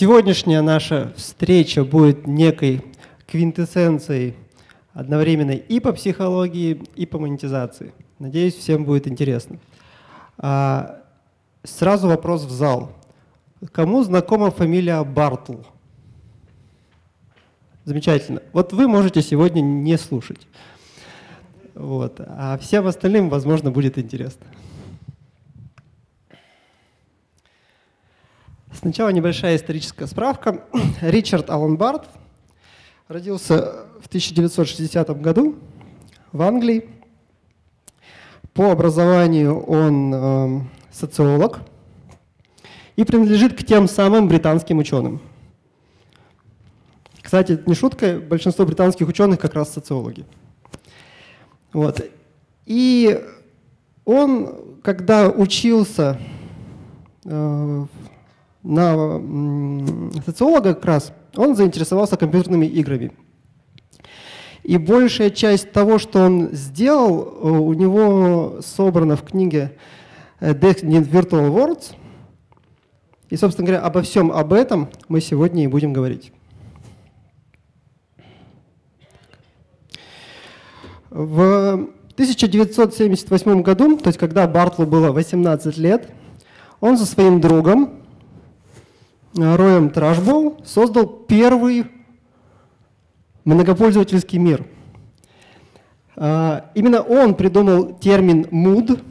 сегодняшняя наша встреча будет некой квинтэссенцией одновременно и по психологии, и по монетизации. Надеюсь, всем будет интересно. А, сразу вопрос в зал. Кому знакома фамилия Бартл? Замечательно. Вот вы можете сегодня не слушать. Вот. А всем остальным, возможно, будет интересно. Сначала небольшая историческая справка. Ричард Аллен Барт родился в 1960 году в Англии. По образованию он э, социолог и принадлежит к тем самым британским ученым. Кстати, не шутка, большинство британских ученых как раз социологи. Вот. И он, когда учился э, на социолога как раз, он заинтересовался компьютерными играми. И большая часть того, что он сделал, э, у него собрано в книге э, Death in Virtual Worlds. И, собственно говоря, обо всем об этом мы сегодня и будем говорить. В 1978 году, то есть когда Бартлу было 18 лет, он со своим другом Роем Трашбоу создал первый многопользовательский мир. А, именно он придумал термин mood,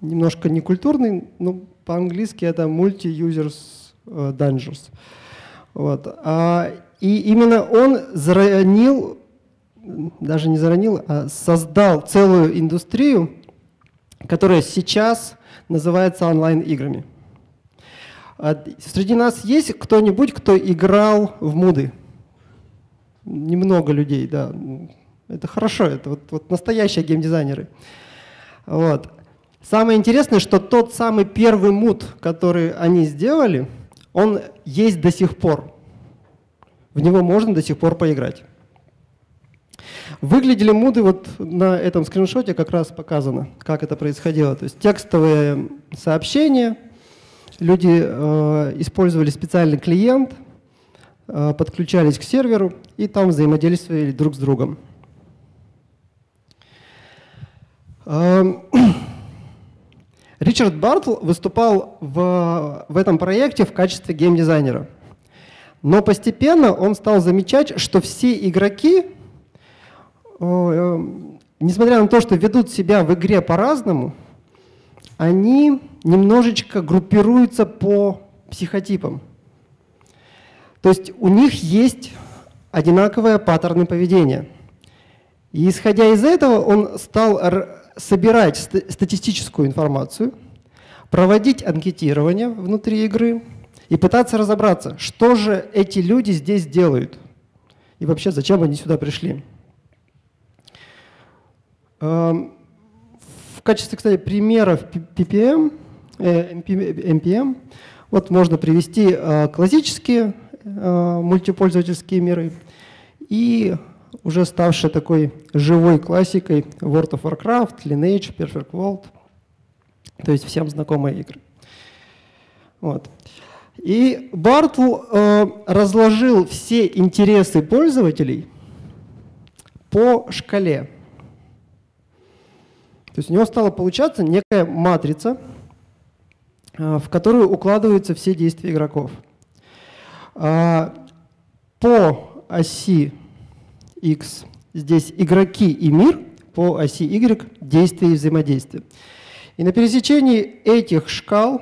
немножко некультурный, но по-английски это Multi-Users э, Dungeons. Вот. А, и именно он заронил, даже не заронил, а создал целую индустрию, которая сейчас называется онлайн-играми. А среди нас есть кто-нибудь, кто играл в муды? Немного людей, да. Это хорошо, это вот, вот настоящие геймдизайнеры. Вот. Самое интересное, что тот самый первый муд, который они сделали, он есть до сих пор. В него можно до сих пор поиграть. Выглядели муды вот на этом скриншоте как раз показано, как это происходило. То есть текстовые сообщения – люди э, использовали специальный клиент, э, подключались к серверу и там взаимодействовали друг с другом. Э, Ричард Бартл выступал в, в этом проекте в качестве геймдизайнера. Но постепенно он стал замечать, что все игроки, э, несмотря на то, что ведут себя в игре по-разному, они немножечко группируются по психотипам. То есть у них есть одинаковые паттерны поведения. И исходя из этого он стал собирать статистическую информацию, проводить анкетирование внутри игры и пытаться разобраться, что же эти люди здесь делают и вообще зачем они сюда пришли. В качестве, кстати, примеров PPM NPM. Вот можно привести э, классические э, мультипользовательские миры и уже ставшие такой живой классикой World of Warcraft, Lineage, Perfect World, то есть всем знакомые игры. Вот. И Бартл э, разложил все интересы пользователей по шкале. То есть у него стала получаться некая матрица, Э, в которую укладываются все действия игроков. А, по оси X здесь игроки и мир, по оси Y действия и взаимодействия. И на пересечении этих шкал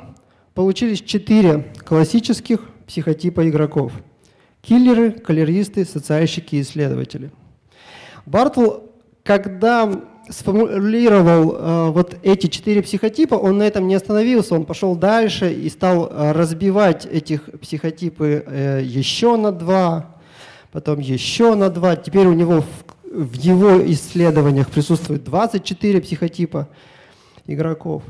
получились четыре классических психотипа игроков. Киллеры, калеристы, социальщики и исследователи. Бартл, когда сформулировал э, вот эти четыре психотипа, он на этом не остановился, он пошел дальше и стал э, разбивать этих психотипы э, еще на два, потом еще на два. Теперь у него в, в его исследованиях присутствует 24 психотипа игроков.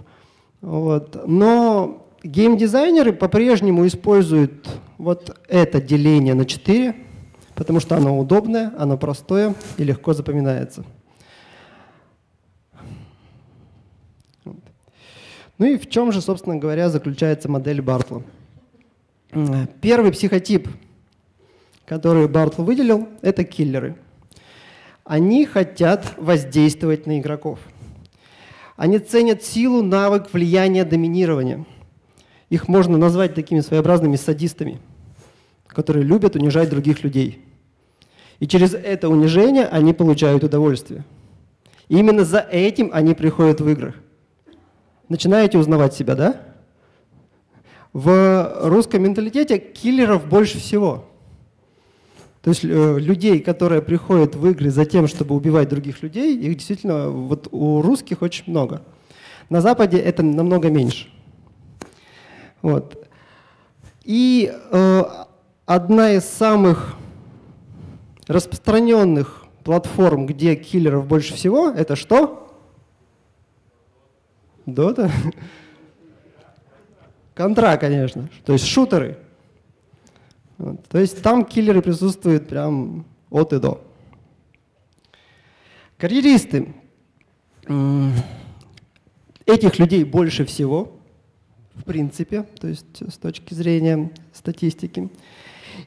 Вот. Но геймдизайнеры по-прежнему используют вот это деление на 4, потому что оно удобное, оно простое и легко запоминается. Ну и в чем же, собственно говоря, заключается модель Бартла? Первый психотип, который Бартл выделил, это киллеры. Они хотят воздействовать на игроков. Они ценят силу, навык, влияние, доминирование. Их можно назвать такими своеобразными садистами, которые любят унижать других людей. И через это унижение они получают удовольствие. И именно за этим они приходят в игры. Начинаете узнавать себя, да? В русском менталитете киллеров больше всего. То есть э, людей, которые приходят в игры за тем, чтобы убивать других людей, их действительно вот у русских очень много. На Западе это намного меньше. Вот. И э, одна из самых распространенных платформ, где киллеров больше всего, это что? Дота? Контра, конечно. То есть шутеры. Вот. То есть там киллеры присутствуют прям от и до. Карьеристы. Этих людей больше всего, в принципе, то есть с точки зрения статистики.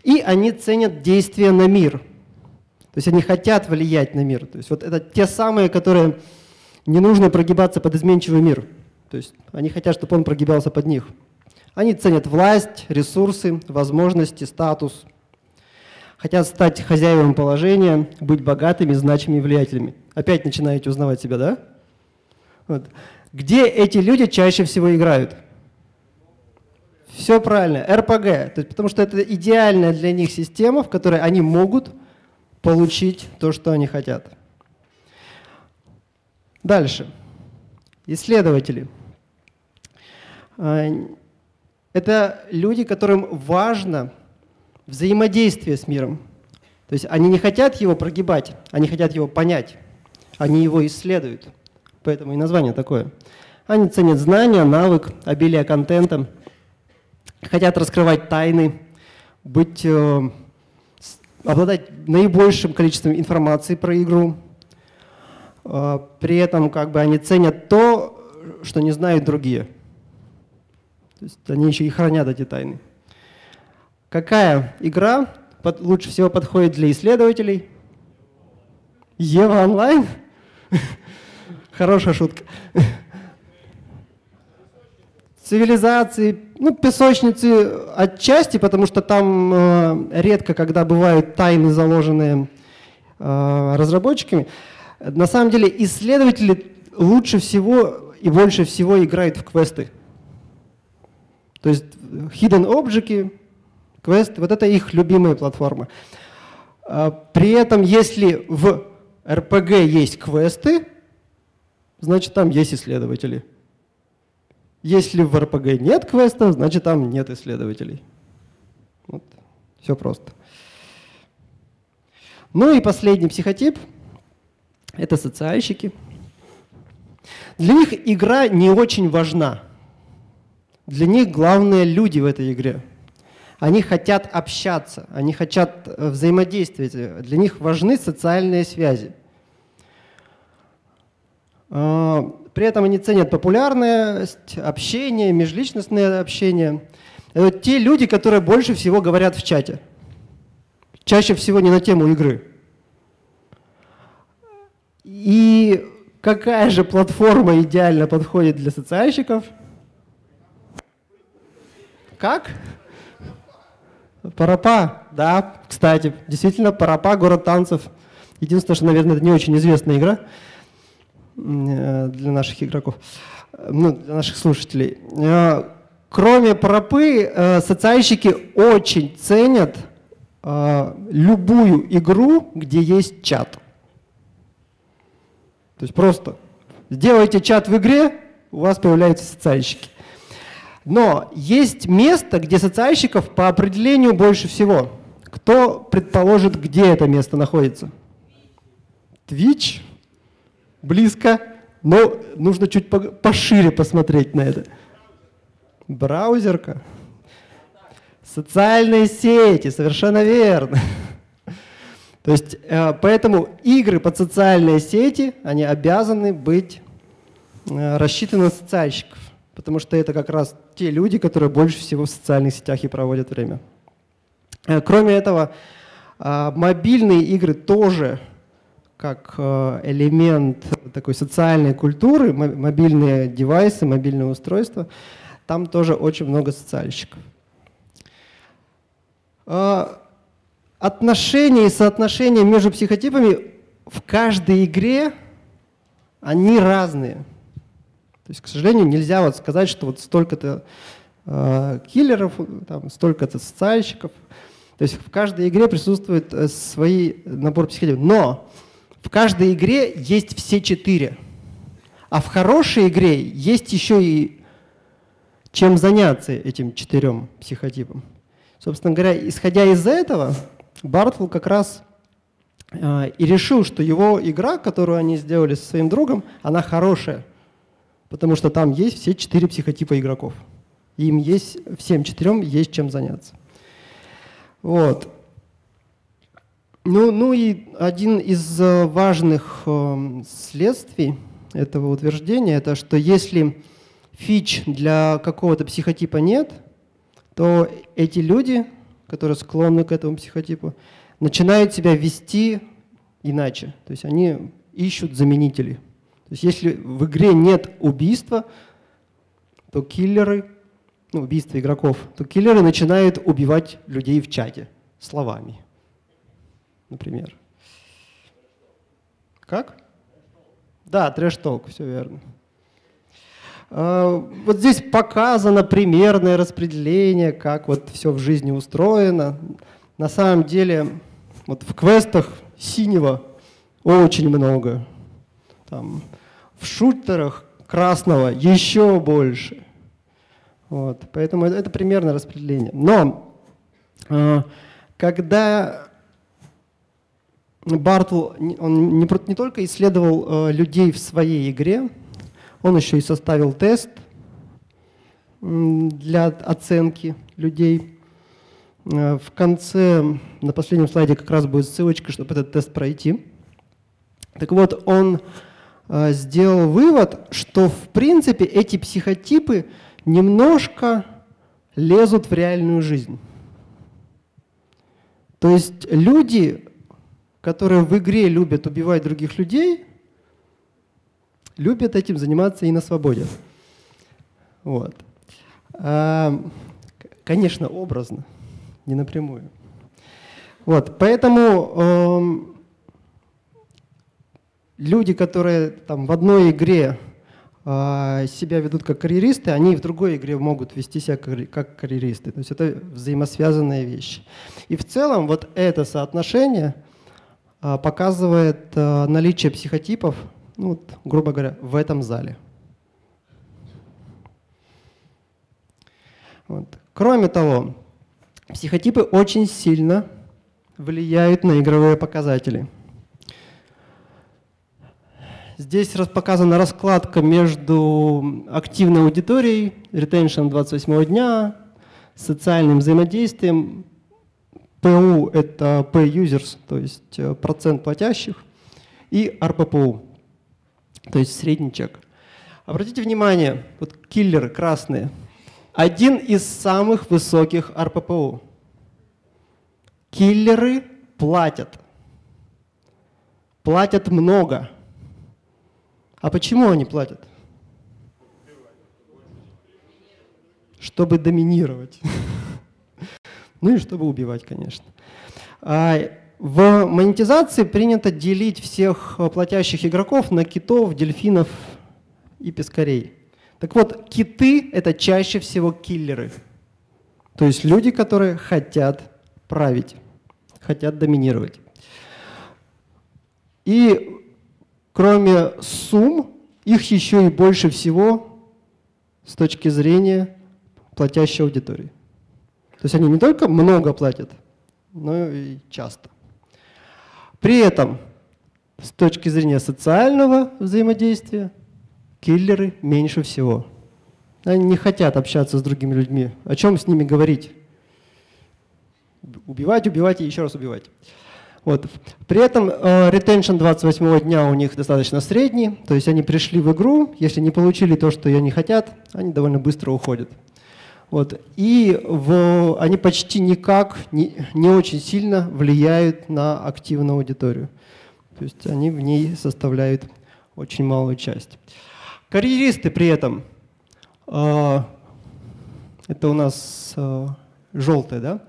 И они ценят действия на мир. То есть они хотят влиять на мир. То есть вот это те самые, которые не нужно прогибаться под изменчивый мир. То есть они хотят, чтобы он прогибался под них. Они ценят власть, ресурсы, возможности, статус. Хотят стать хозяевами положения, быть богатыми, значимыми, влиятельными. Опять начинаете узнавать себя, да? Вот. Где эти люди чаще всего играют? Все правильно, РПГ. То есть, потому что это идеальная для них система, в которой они могут получить то, что они хотят. Дальше. Исследователи. А, это люди, которым важно взаимодействие с миром. То есть они не хотят его прогибать, они хотят его понять. Они его исследуют. Поэтому и название такое. Они ценят знания, навык, обилие контента, хотят раскрывать тайны, быть, э, обладать наибольшим количеством информации про игру. Э, при этом как бы они ценят то, что не знают другие. То есть они еще и хранят эти тайны. Какая игра под, лучше всего подходит для исследователей? Ева онлайн? Хорошая шутка. Цивилизации, ну, песочницы отчасти, потому что там э, редко, когда бывают тайны, заложенные э, разработчиками. На самом деле исследователи лучше всего и больше всего играют в квесты. То есть hidden objects, квесты, вот это их любимая платформа. А, при этом, если в RPG есть квесты, значит там есть исследователи. Если в RPG нет квестов, значит там нет исследователей. Вот. Все просто. Ну и последний психотип – это социальщики. Для них игра не очень важна. Для них главные люди в этой игре. Они хотят общаться, они хотят э, взаимодействовать. Для них важны социальные связи. А, при этом они ценят популярность, общение, межличностное общение. Это те люди, которые больше всего говорят в чате. Чаще всего не на тему игры. И какая же платформа идеально подходит для социальщиков – как? Парапа, да, кстати, действительно, Парапа, город танцев. Единственное, что, наверное, это не очень известная игра э, для наших игроков, ну, для наших слушателей. Э, кроме Парапы, э, социальщики очень ценят любую игру, где есть чат. То есть просто сделайте чат в игре, у вас появляются социальщики. Но есть место, где социальщиков по определению больше всего. Кто предположит, где это место находится? Twitch? Близко, но нужно чуть пошире посмотреть на это. Браузерка. Социальные сети, совершенно верно. То есть, э, поэтому игры под социальные сети, они обязаны быть э, рассчитаны на социальщиков. потому что это как раз те люди, которые больше всего в социальных сетях и проводят время. Э, кроме этого, а, мобильные игры тоже как элемент такой социальной культуры, мобильные девайсы, мобильные устройства, там тоже очень много социальщиков. Отношения и соотношения между психотипами в каждой игре, они разные. То есть, к сожалению, нельзя вот сказать, что вот столько-то э, киллеров, там, столько-то социальщиков. То есть в каждой игре присутствует э, свой набор психотипов. Но в каждой игре есть все четыре. А в хорошей игре есть еще и чем заняться этим четырем психотипам. Собственно говоря, исходя из этого, Бартл как раз э, и решил, что его игра, которую они сделали со своим другом, она хорошая, потому что там есть все четыре психотипа игроков. Им есть, всем четырем есть чем заняться. Вот. Ну, ну и один из э, важных э, следствий этого утверждения, это что если фич для какого-то психотипа нет, то эти люди которые склонны к этому психотипу, начинают себя вести иначе. То есть они ищут заменителей. То есть если в игре нет убийства, то киллеры, ну, убийства игроков, то киллеры начинают убивать людей в чате словами, например. Как? Да, трэш-толк, все верно. А, вот здесь показано примерное распределение, как вот все в жизни устроено. На самом деле вот в квестах синего очень много. Там, в шутерах красного еще больше. Вот, поэтому это, это примерное распределение. Но э, когда Бартл, он не, не только исследовал э, людей в своей игре, он еще и составил тест для оценки людей. Э, в конце, на последнем слайде как раз будет ссылочка, чтобы этот тест пройти. Так вот, он э, сделал вывод, что в принципе эти психотипы немножко лезут в реальную жизнь. То есть люди, которые в игре любят убивать других людей, любят этим заниматься и на свободе. Вот. А, конечно, образно, не напрямую. Вот, поэтому люди, которые там в одной игре э, себя ведут как карьеристы, они в другой игре могут вести себя как карьеристы. То есть это взаимосвязанные вещи. И в целом вот это соотношение э, показывает э, наличие психотипов ну, вот, грубо говоря, в этом зале. Вот. Кроме того, психотипы очень сильно влияют на игровые показатели. Здесь показана раскладка между активной аудиторией, ретеншн 28 дня, социальным взаимодействием. PU — это P-users, то есть э, процент платящих, и RPPU то есть средний чек. Обратите внимание, вот киллеры красные. Один из самых высоких РППУ. Киллеры платят. Платят много. А почему они платят? Чтобы доминировать. Ну и чтобы убивать, конечно. В монетизации принято делить всех э, платящих игроков на китов, дельфинов и пескарей. Так вот, киты — это чаще всего киллеры. То есть люди, которые хотят править, хотят доминировать. И кроме сумм, их еще и больше всего с точки зрения платящей аудитории. То есть они не только много платят, но и часто. При этом, с точки зрения социального взаимодействия, киллеры меньше всего. Они не хотят общаться с другими людьми. О чем с ними говорить? Убивать, убивать и еще раз убивать. Вот. При этом э, retention 28 дня у них достаточно средний, то есть они пришли в игру, если не получили то, что они хотят, они довольно быстро уходят. Вот. И в, они почти никак, не, не очень сильно влияют на активную аудиторию. То есть они в ней составляют очень малую часть. Карьеристы при этом, э, это у нас э, желтые, да?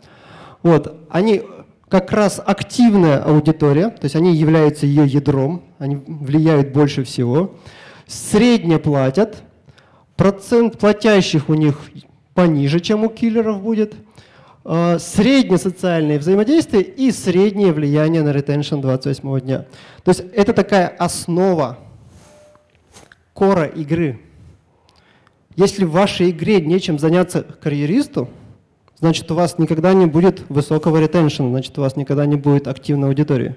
Вот, они как раз активная аудитория, то есть они являются ее ядром, они влияют больше всего. Средне платят, процент платящих у них пониже, чем у киллеров будет. Э, среднее социальное взаимодействие и среднее влияние на ретеншн 28 дня. То есть это такая основа кора игры. Если в вашей игре нечем заняться карьеристу, значит у вас никогда не будет высокого ретеншн, значит у вас никогда не будет активной аудитории.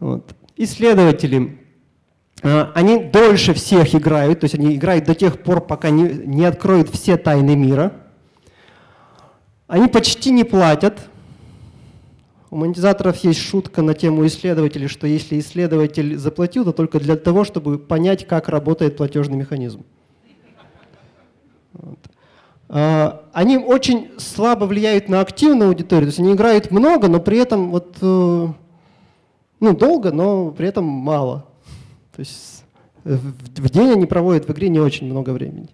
Вот. Исследователи, а, они дольше всех играют, то есть они играют до тех пор, пока не, не откроют все тайны мира. Они почти не платят, у монетизаторов есть шутка на тему исследователей, что если исследователь заплатил, то только для того, чтобы понять, как работает платежный механизм. Вот. А, они очень слабо влияют на активную аудиторию, то есть они играют много, но при этом вот, э, ну, долго, но при этом мало. То есть в день они проводят в игре не очень много времени.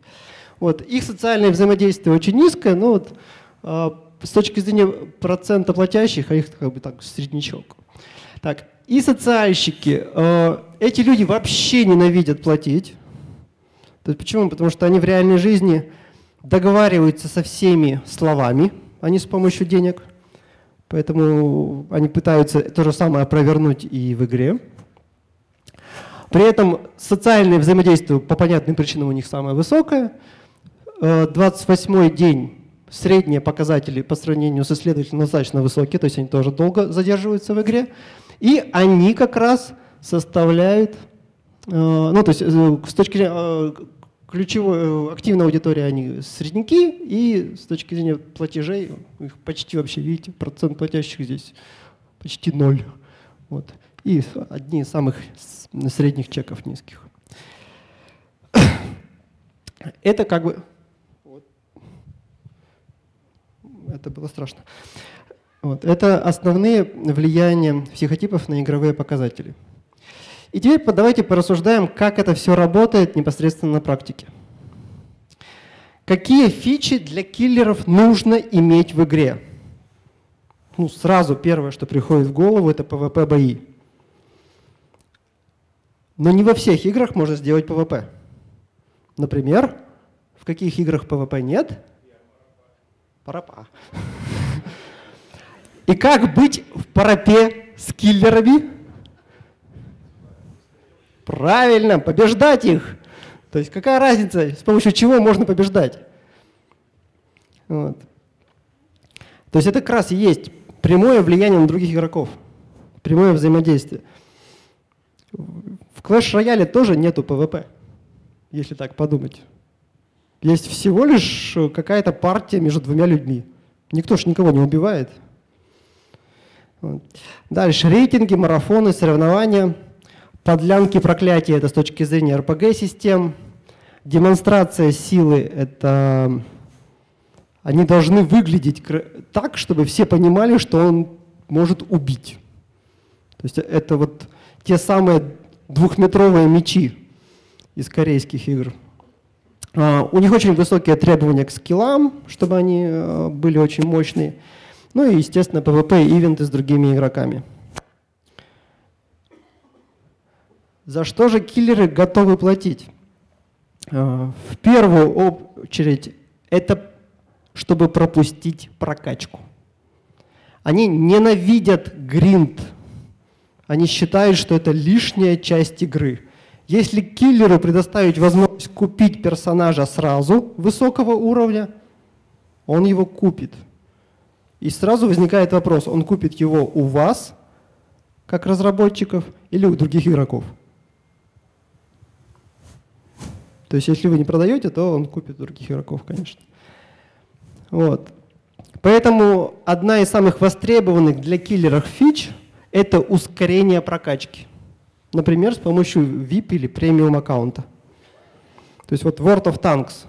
Вот. Их социальное взаимодействие очень низкое, но вот а, с точки зрения процента платящих, а их как бы так среднячок. Так, и социальщики. Э, эти люди вообще ненавидят платить. Почему? Потому что они в реальной жизни договариваются со всеми словами, а не с помощью денег. Поэтому они пытаются то же самое провернуть и в игре. При этом социальное взаимодействие по понятным причинам у них самое высокое. 28 э, день Средние показатели по сравнению с исследователями достаточно высокие, то есть они тоже долго задерживаются в игре. И они как раз составляют, э, ну то есть э, с точки зрения ключевой активной аудитории они средники, и с точки зрения платежей, их почти вообще, видите, процент платящих здесь почти ноль. Вот. И одни из самых средних чеков низких. Это как бы это было страшно. Вот. Это основные влияния психотипов на игровые показатели. И теперь давайте порассуждаем, как это все работает непосредственно на практике. Какие фичи для киллеров нужно иметь в игре? Ну, сразу первое, что приходит в голову, это PvP-бои. Но не во всех играх можно сделать PvP. Например, в каких играх PvP нет? Парапа. И как быть в парапе с киллерами? Правильно, побеждать их. То есть какая разница, с помощью чего можно побеждать? Вот. То есть это как раз и есть прямое влияние на других игроков, прямое взаимодействие. В Clash Royale тоже нету PvP, если так подумать. Есть всего лишь э, какая-то партия между двумя людьми. Никто же никого не убивает. Дальше рейтинги, марафоны, соревнования, подлянки, проклятия – это с точки зрения RPG-систем. Демонстрация силы – это они должны выглядеть так, чтобы все понимали, что он может убить. То есть это вот те самые двухметровые мечи из корейских игр. А, у них очень высокие требования к скиллам, чтобы они э, были очень мощные. Ну и, естественно, PvP и ивенты с другими игроками. За что же киллеры готовы платить? А, в первую очередь, это чтобы пропустить прокачку. Они ненавидят гринд. Они считают, что это лишняя часть игры. Если киллеру предоставить возможность купить персонажа сразу высокого уровня, он его купит. И сразу возникает вопрос, он купит его у вас, как разработчиков, или у других игроков. То есть если вы не продаете, то он купит других игроков, конечно. Вот. Поэтому одна из самых востребованных для киллеров фич – это ускорение прокачки. Например, с помощью VIP или премиум аккаунта. То есть вот World of Tanks.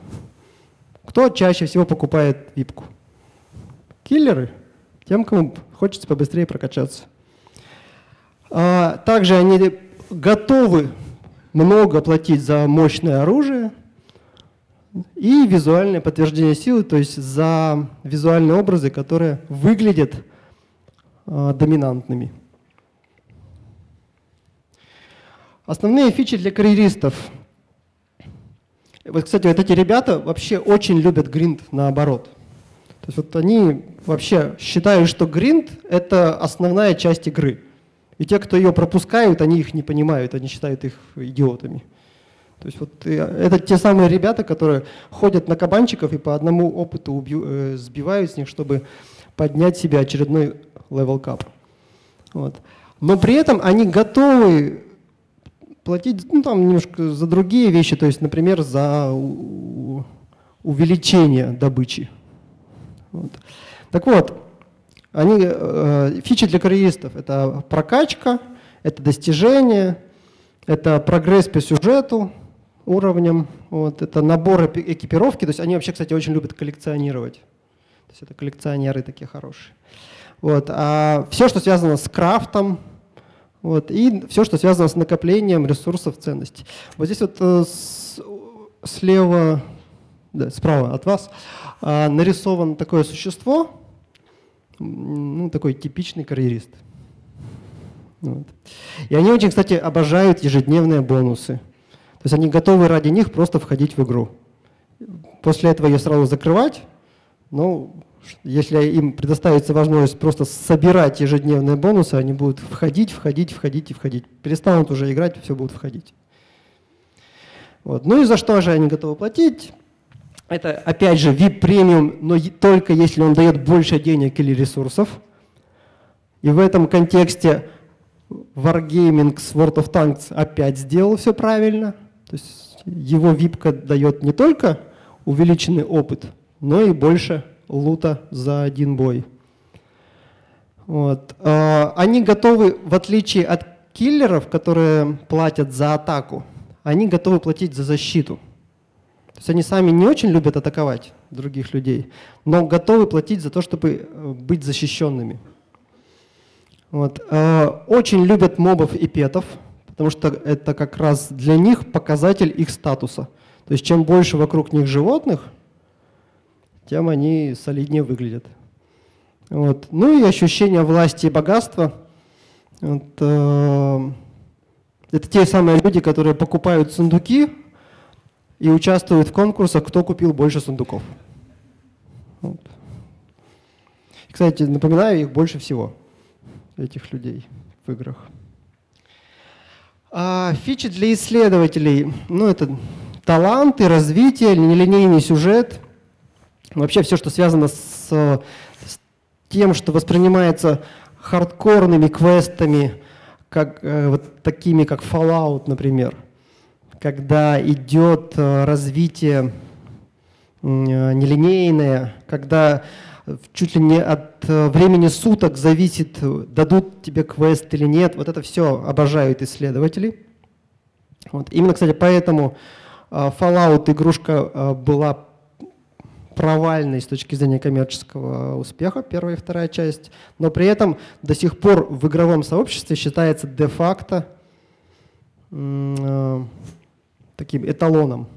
Кто чаще всего покупает випку? Киллеры. Тем, кому хочется побыстрее прокачаться. А, также они готовы много платить за мощное оружие и визуальное подтверждение силы, то есть за визуальные образы, которые выглядят э, доминантными. Основные фичи для карьеристов. Вот, кстати, вот эти ребята вообще очень любят гринд наоборот. То есть вот они вообще считают, что гринд — это основная часть игры. И те, кто ее пропускают, они их не понимают, они считают их идиотами. То есть вот э, это те самые ребята, которые ходят на кабанчиков и по одному опыту убью, э, сбивают с них, чтобы поднять себе очередной level cap. Вот. Но при этом они готовы платить ну, там немножко за другие вещи, то есть, например, за увеличение добычи. Вот. Так вот, они, э, фичи для карьеристов – это прокачка, это достижение, это прогресс по сюжету уровням, вот, это набор экипировки. То есть они вообще, кстати, очень любят коллекционировать. То есть это коллекционеры такие хорошие. Вот. А все, что связано с крафтом, вот, и все, что связано с накоплением ресурсов ценностей. Вот здесь вот э, с, слева, да, справа от вас э, нарисовано такое существо, ну, такой типичный карьерист. Вот. И они очень, кстати, обожают ежедневные бонусы. То есть они готовы ради них просто входить в игру. После этого ее сразу закрывать, но если им предоставится возможность просто собирать ежедневные бонусы, они будут входить, входить, входить и входить. Перестанут уже играть, все будут входить. Вот. Ну и за что же они готовы платить? Это, опять же, VIP премиум, но только если он дает больше денег или ресурсов. И в этом контексте Wargaming с World of Tanks опять сделал все правильно. То есть его випка дает не только увеличенный опыт, но и больше лута за один бой. Вот. А, они готовы, в отличие от киллеров, которые платят за атаку, они готовы платить за защиту. То есть они сами не очень любят атаковать других людей, но готовы платить за то, чтобы э, быть защищенными. Вот. А, очень любят мобов и петов, потому что это как раз для них показатель их статуса. То есть чем больше вокруг них животных, тем они солиднее выглядят. Вот. Ну и ощущение власти и богатства. Вот, э, это те самые люди, которые покупают сундуки и участвуют в конкурсах, кто купил больше сундуков. Вот. Кстати, напоминаю, их больше всего, этих людей в играх. А, фичи для исследователей. Ну, это таланты, развитие, нелинейный сюжет. Вообще все, что связано с, с тем, что воспринимается хардкорными квестами, как, э, вот такими как Fallout, например, когда идет э, развитие э, нелинейное, когда чуть ли не от э, времени суток зависит, дадут тебе квест или нет. Вот это все обожают исследователи. Вот. Именно, кстати, поэтому э, Fallout игрушка э, была провальной с точки зрения коммерческого успеха, первая и вторая часть, но при этом до сих пор в игровом сообществе считается де-факто таким эталоном.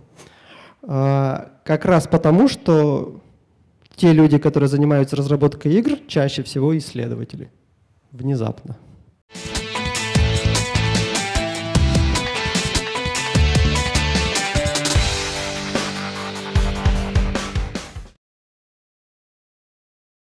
Как раз потому, что те люди, которые занимаются разработкой игр, чаще всего исследователи. Внезапно.